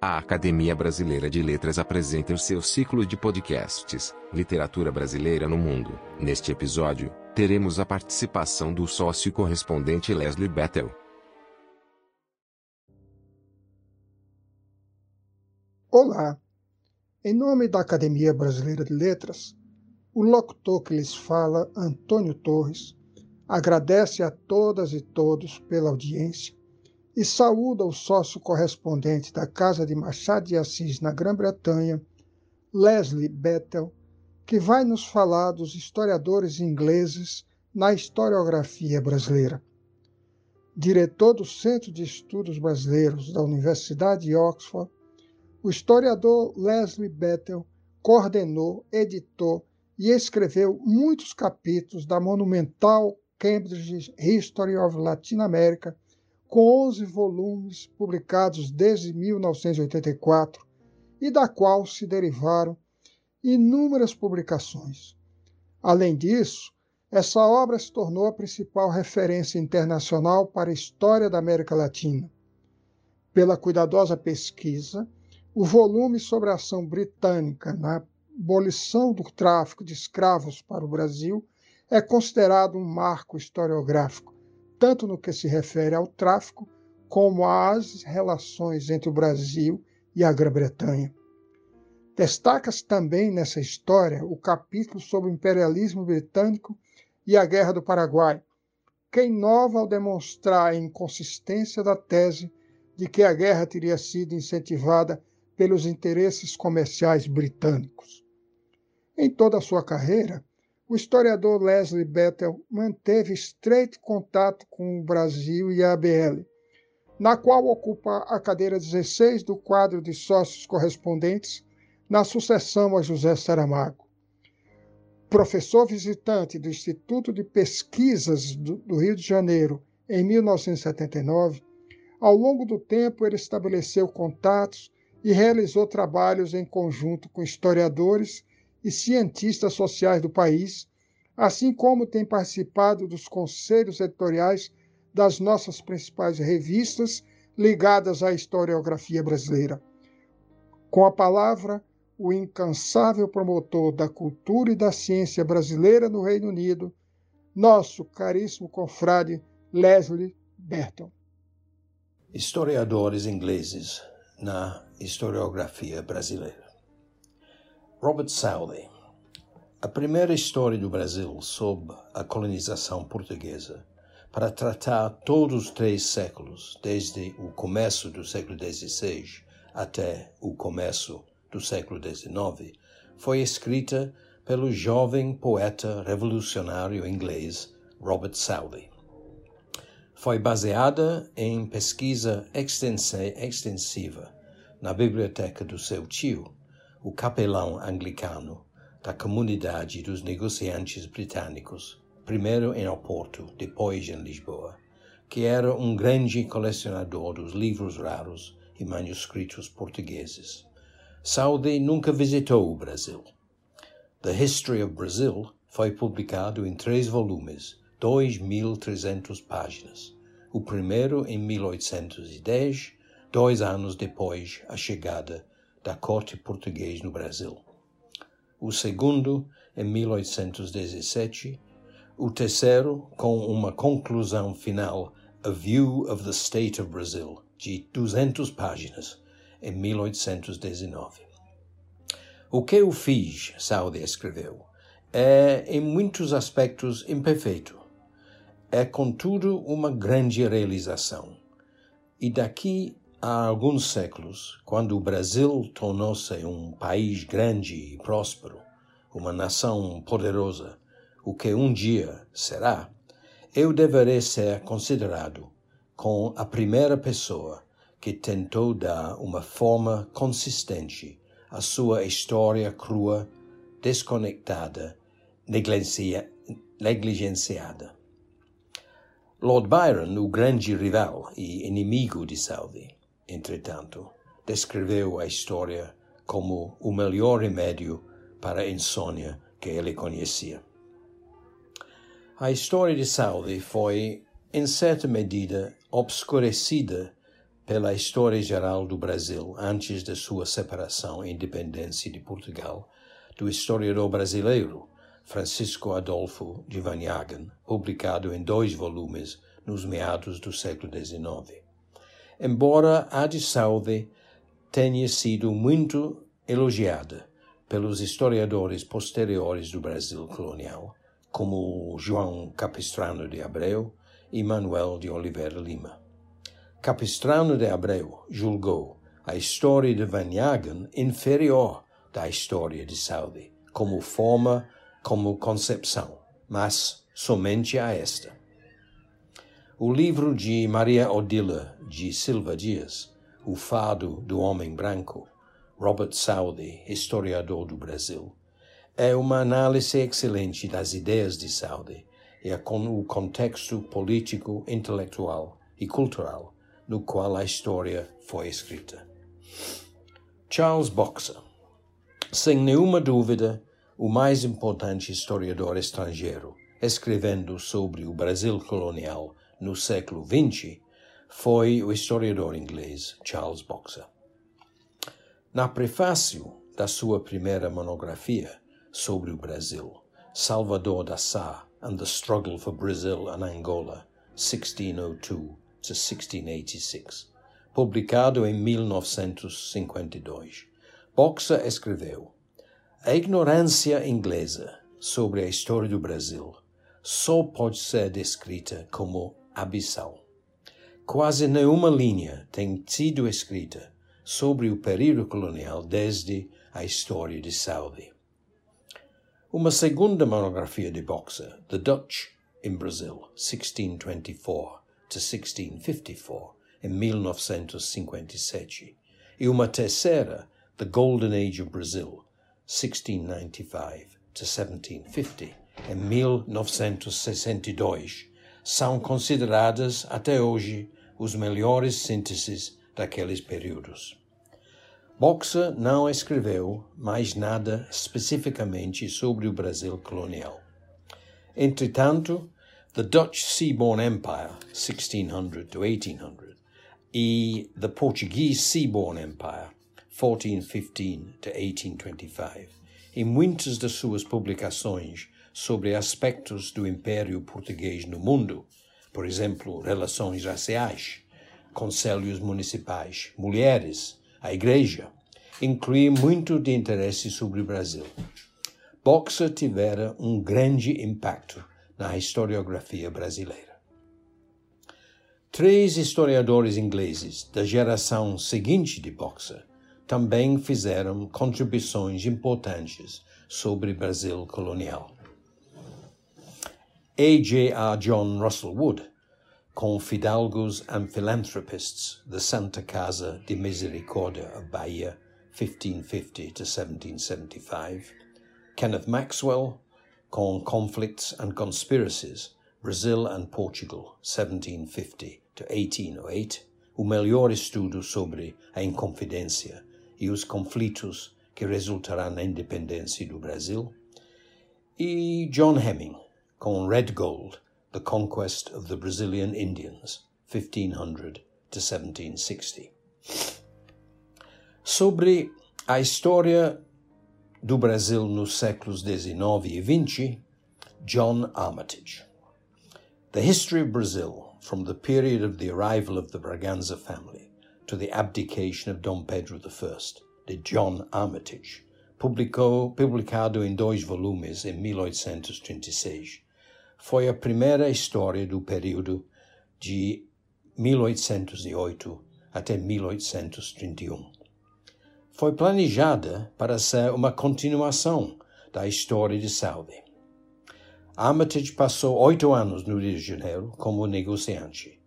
A Academia Brasileira de Letras apresenta o seu ciclo de podcasts Literatura Brasileira no Mundo. Neste episódio, teremos a participação do sócio correspondente Leslie Bettel. Olá! Em nome da Academia Brasileira de Letras, o locutor que lhes fala, Antônio Torres, agradece a todas e todos pela audiência e saúda o sócio correspondente da Casa de Machado de Assis na Grã-Bretanha, Leslie Bettel, que vai nos falar dos historiadores ingleses na historiografia brasileira. Diretor do Centro de Estudos Brasileiros da Universidade de Oxford, o historiador Leslie Bettel coordenou, editou e escreveu muitos capítulos da monumental Cambridge History of Latin America com 11 volumes publicados desde 1984 e da qual se derivaram inúmeras publicações. Além disso, essa obra se tornou a principal referência internacional para a história da América Latina. Pela cuidadosa pesquisa, o volume sobre a ação britânica na abolição do tráfico de escravos para o Brasil é considerado um marco historiográfico tanto no que se refere ao tráfico como às relações entre o Brasil e a Grã-Bretanha. Destaca-se também nessa história o capítulo sobre o imperialismo britânico e a Guerra do Paraguai, que inova ao demonstrar a inconsistência da tese de que a guerra teria sido incentivada pelos interesses comerciais britânicos. Em toda a sua carreira, o historiador Leslie Bettel manteve estreito contato com o Brasil e a ABL, na qual ocupa a cadeira 16 do quadro de sócios correspondentes na sucessão a José Saramago. Professor visitante do Instituto de Pesquisas do Rio de Janeiro em 1979, ao longo do tempo ele estabeleceu contatos e realizou trabalhos em conjunto com historiadores e cientistas sociais do país, assim como tem participado dos conselhos editoriais das nossas principais revistas ligadas à historiografia brasileira. Com a palavra, o incansável promotor da cultura e da ciência brasileira no Reino Unido, nosso caríssimo confrade Leslie Berton. Historiadores ingleses na historiografia brasileira. Robert Southey. A primeira história do Brasil sob a colonização portuguesa, para tratar todos os três séculos, desde o começo do século XVI até o começo do século XIX, foi escrita pelo jovem poeta revolucionário inglês Robert Southey. Foi baseada em pesquisa extensiva na biblioteca do seu tio, o capelão anglicano da comunidade dos negociantes britânicos, primeiro em Oporto, depois em Lisboa, que era um grande colecionador dos livros raros e manuscritos portugueses. Southey nunca visitou o Brasil. The History of Brazil foi publicado em três volumes, 2.300 páginas. O primeiro em 1810, dois anos depois a chegada da corte portuguesa no Brasil. O segundo, em 1817, o terceiro, com uma conclusão final, A View of the State of Brazil, de 200 páginas, em 1819. O que eu fiz, Saudi escreveu, é, em muitos aspectos, imperfeito. É, contudo, uma grande realização. E daqui Há alguns séculos, quando o Brasil tornou-se um país grande e próspero, uma nação poderosa, o que um dia será, eu deverei ser considerado com a primeira pessoa que tentou dar uma forma consistente à sua história crua, desconectada, negligenciada. Lord Byron, o grande rival e inimigo de Southey, entretanto, descreveu a história como o melhor remédio para a insônia que ele conhecia. A história de Southey foi, em certa medida, obscurecida pela história geral do Brasil antes de sua separação e independência de Portugal, do historiador brasileiro Francisco Adolfo de Vanhagen, publicado em dois volumes nos meados do século XIX. Embora a de Salve tenha sido muito elogiada pelos historiadores posteriores do Brasil colonial, como João Capistrano de Abreu e Manuel de Oliveira Lima. Capistrano de Abreu julgou a história de Vanhagen inferior da história de Salve, como forma como concepção, mas somente a esta. O livro de Maria Odila de Silva Dias, O Fado do Homem Branco, Robert Southey, historiador do Brasil, é uma análise excelente das ideias de Southey e com o contexto político, intelectual e cultural no qual a história foi escrita. Charles Boxer, sem nenhuma dúvida, o mais importante historiador estrangeiro, escrevendo sobre o Brasil colonial no século XX, foi o historiador inglês Charles Boxer. Na prefácio da sua primeira monografia sobre o Brasil, Salvador da Sá and the Struggle for Brazil and Angola, 1602 to 1686, publicado em 1952, Boxer escreveu a ignorância inglesa sobre a história do Brasil só pode ser descrita como abissal. Quase nenhuma linha tem sido escrita sobre o período colonial desde a história de Salve. Uma segunda monografia de Boxer, The Dutch in Brazil, 1624 to 1654, em 1957, e uma terceira, The Golden Age of Brazil, 1695 to 1750, em 1962, são consideradas até hoje os melhores sínteses daqueles períodos. Boxer não escreveu mais nada especificamente sobre o Brasil colonial. Entretanto, The Dutch Seaborne Empire, 1600 to 1800, e The Portuguese Seaborne Empire, 1415 to 1825, e muitas de suas publicações sobre aspectos do Império Português no mundo, por exemplo, relações raciais, conselhos municipais, mulheres, a Igreja, incluem muito de interesse sobre o Brasil. Boxer tivera um grande impacto na historiografia brasileira. Três historiadores ingleses da geração seguinte de Boxer também fizeram contribuições importantes sobre Brasil colonial. A.J.R. John Russell Wood, Confidalgos and Philanthropists the Santa Casa de Misericórdia of Bahia, 1550 to 1775, Kenneth Maxwell, com Conflicts and Conspiracies, Brazil and Portugal, 1750 to 1808, o melhor estudo sobre a Inconfidência e os conflitos que resultarão na independência do Brasil, e John Hemming, com Red Gold, The Conquest of the Brazilian Indians, 1500 to 1760. Sobre a história do Brasil nos séculos XIX e XX, John Armitage. The History of Brazil from the period of the arrival of the Braganza family to the Abdication of Dom Pedro I, de John Armitage, publicou, publicado em dois volumes em 1836. Foi a primeira história do período de 1808 até 1831. Foi planejada para ser uma continuação da história de Salve. Armitage passou oito anos no Rio de Janeiro como negociante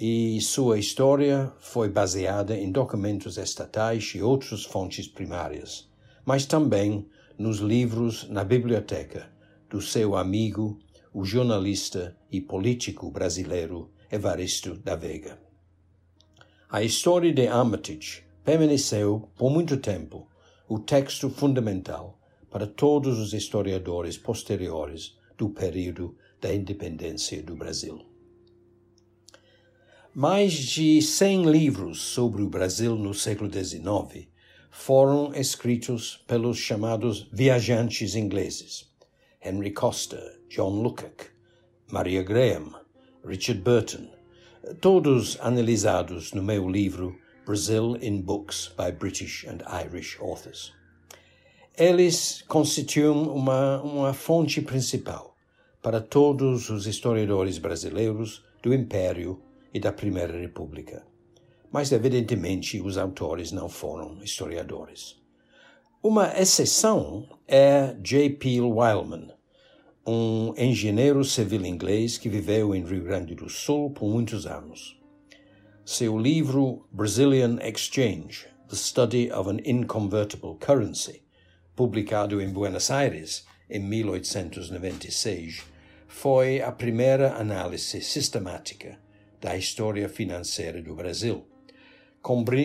e sua história foi baseada em documentos estatais e outras fontes primárias, mas também nos livros na biblioteca do seu amigo, o jornalista e político brasileiro Evaristo da Veiga. A história de Armitage permaneceu por muito tempo o texto fundamental para todos os historiadores posteriores do período da independência do Brasil. Mais de 100 livros sobre o Brasil no século XIX foram escritos pelos chamados viajantes ingleses. Henry Costa, John Lukács, Maria Graham, Richard Burton, todos analisados no meu livro Brazil in Books by British and Irish Authors. Eles constituem uma, uma fonte principal para todos os historiadores brasileiros do Império e da Primeira República. Mas, evidentemente, os autores não foram historiadores. Uma exceção é J.P. Wildman, um engenheiro civil inglês que viveu em Rio Grande do Sul por muitos anos. Seu livro Brazilian Exchange, The Study of an Inconvertible Currency, publicado em Buenos Aires em 1896, foi a primeira análise sistemática da história financeira do Brasil,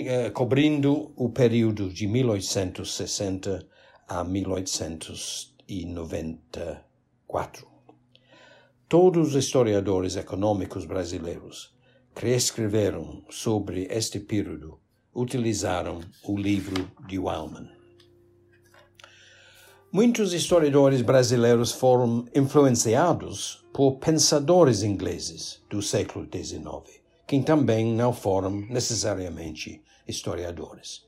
eh, cobrindo o período de 1860 a 1894. Todos os historiadores econômicos brasileiros que escreveram sobre este período utilizaram o livro de Wellman. Muitos historiadores brasileiros foram influenciados por pensadores ingleses do século XIX, que também não foram necessariamente historiadores.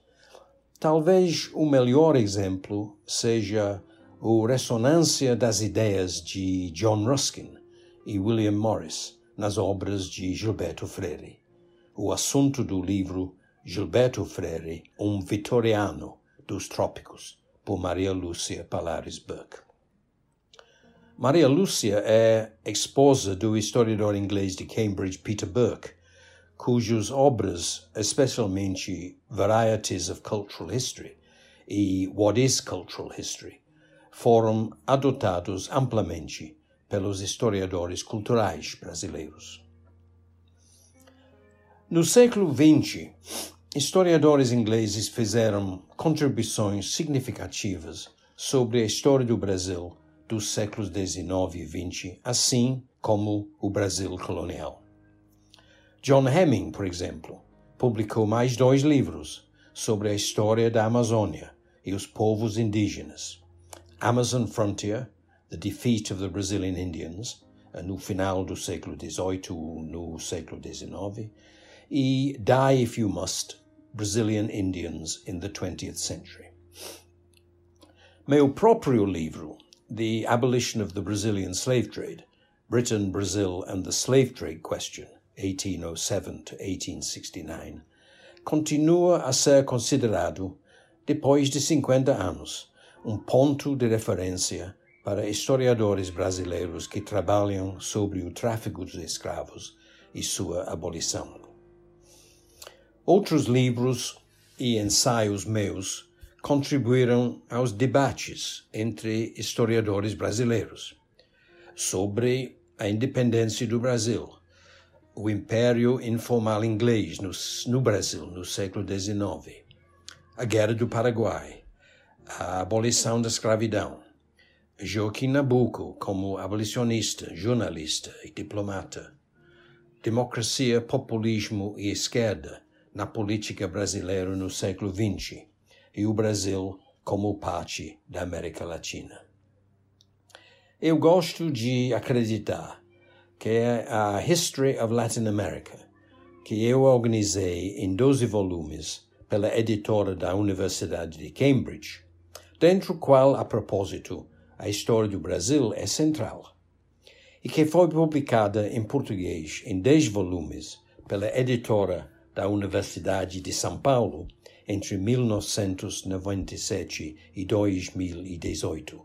Talvez o melhor exemplo seja a ressonância das ideias de John Ruskin e William Morris nas obras de Gilberto Freire. O assunto do livro Gilberto Freire, um vitoriano dos trópicos, por Maria Lúcia Palares Burke. Maria Lúcia é esposa do historiador inglês de Cambridge Peter Burke, cujas obras, especialmente Varieties of Cultural History e What is Cultural History, foram adotados amplamente pelos historiadores culturais brasileiros. No século XX, Historiadores ingleses fizeram contribuições significativas sobre a história do Brasil dos séculos XIX e XX, assim como o Brasil colonial. John Hemming, por exemplo, publicou mais dois livros sobre a história da Amazônia e os povos indígenas. Amazon Frontier, The Defeat of the Brazilian Indians, no final do século XVIII, no século XIX, e Die If You Must, Brazilian Indians in the 20th Century. Meu próprio livro, The Abolition of the Brazilian Slave Trade, Britain, Brazil and the Slave Trade Question, 1807 to 1869, continua a ser considerado, depois de 50 anos, um ponto de referência para historiadores brasileiros que trabalham sobre o tráfico de escravos e sua abolição. Outros livros e ensaios meus contribuíram aos debates entre historiadores brasileiros sobre a independência do Brasil, o império informal inglês no, no Brasil no século XIX, a Guerra do Paraguai, a abolição da escravidão, Joaquim Nabuco como abolicionista, jornalista e diplomata, democracia, populismo e esquerda, na política brasileira no século XX e o Brasil como parte da América Latina. Eu gosto de acreditar que é a History of Latin America, que eu organizei em 12 volumes pela editora da Universidade de Cambridge, dentro do qual, a propósito, a história do Brasil é central, e que foi publicada em português em 10 volumes pela editora da Universidade de São Paulo entre 1997 e 2018.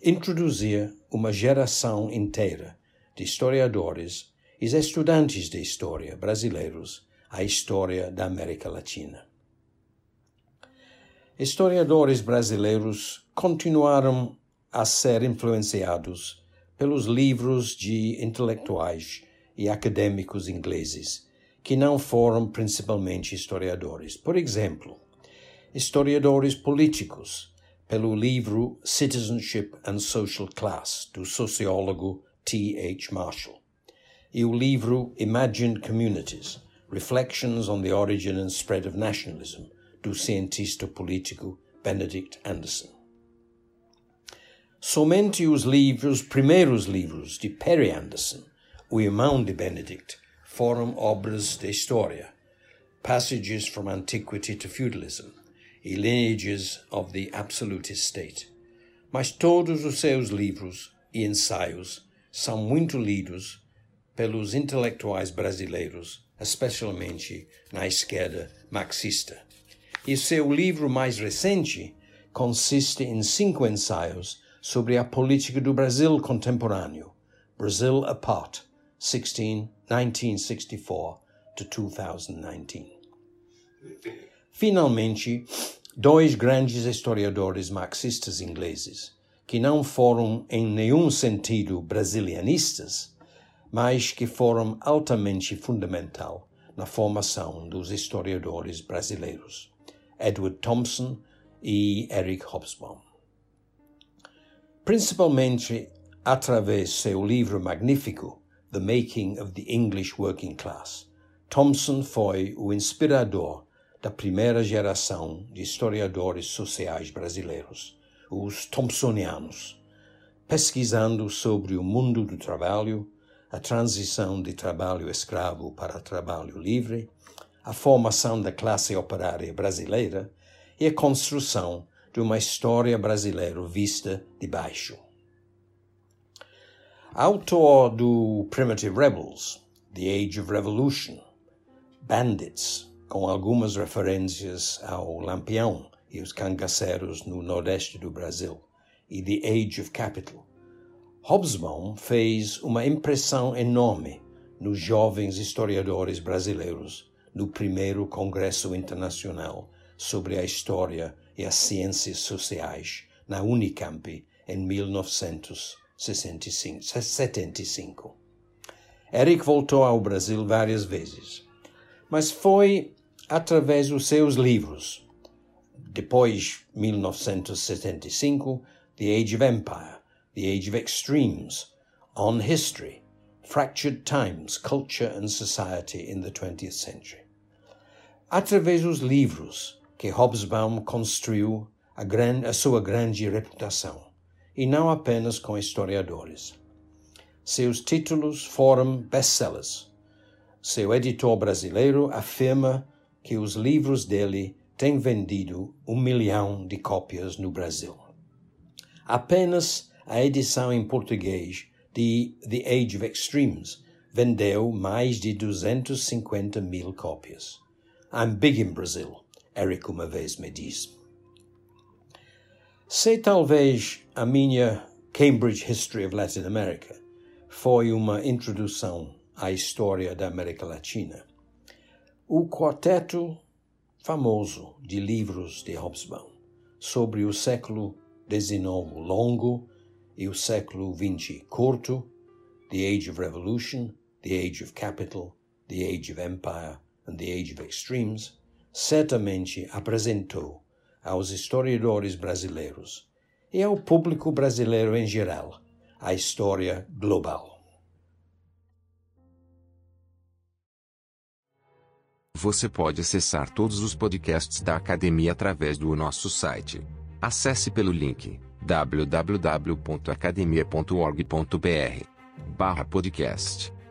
Introduzir uma geração inteira de historiadores e estudantes de história brasileiros à história da América Latina. Historiadores brasileiros continuaram a ser influenciados pelos livros de intelectuais e acadêmicos ingleses que não foram principalmente historiadores. Por exemplo, historiadores políticos, pelo livro Citizenship and Social Class, do sociólogo T. H. Marshall, e o livro Imagined Communities, Reflections on the Origin and Spread of Nationalism, do cientista político Benedict Anderson. Somente os livros, primeiros livros de Perry Anderson, o irmão de Benedict, foram obras de história, passages from antiquity to feudalism e lineages of the absolutist state. Mas todos os seus livros e ensaios são muito lidos pelos intelectuais brasileiros, especialmente na esquerda marxista. E seu livro mais recente consiste em cinco ensaios sobre a política do Brasil contemporâneo, Brazil Apart, 16, 1964 to 2019. Finalmente, dois grandes historiadores marxistas ingleses, que não foram em nenhum sentido brasilianistas, mas que foram altamente fundamental na formação dos historiadores brasileiros, Edward Thompson e Eric Hobsbawm principalmente através seu livro magnífico The Making of the English Working Class. Thompson foi o inspirador da primeira geração de historiadores sociais brasileiros, os Thompsonianos, pesquisando sobre o mundo do trabalho, a transição de trabalho escravo para trabalho livre, a formação da classe operária brasileira e a construção de uma história brasileira vista de baixo. Autor do Primitive Rebels, The Age of Revolution, Bandits, com algumas referências ao Lampião e os cangaceiros no nordeste do Brasil, e The Age of Capital. Hobsbawm fez uma impressão enorme nos jovens historiadores brasileiros no primeiro Congresso Internacional sobre a História e as Ciências Sociais na Unicamp em 1975. Eric voltou ao Brasil várias vezes, mas foi através dos seus livros. Depois, 1975, The Age of Empire, The Age of Extremes, On History, Fractured Times, Culture and Society in the 20th Century. Através dos livros, que Hobsbawm construiu a, a sua grande reputação, e não apenas com historiadores. Seus títulos foram best-sellers. Seu editor brasileiro afirma que os livros dele têm vendido um milhão de cópias no Brasil. Apenas a edição em português de The Age of Extremes vendeu mais de 250 mil cópias. I'm big in Brazil. Eric uma vez me disse. Se talvez a minha Cambridge History of Latin America foi uma introdução à história da América Latina, o quarteto famoso de livros de Hobsbawm sobre o século XIX longo e o século XX curto, The Age of Revolution, The Age of Capital, The Age of Empire and The Age of Extremes, certamente apresentou aos historiadores brasileiros e ao público brasileiro em geral a história global. Você pode acessar todos os podcasts da academia através do nosso site. Acesse pelo link www.academia.org.br/podcast.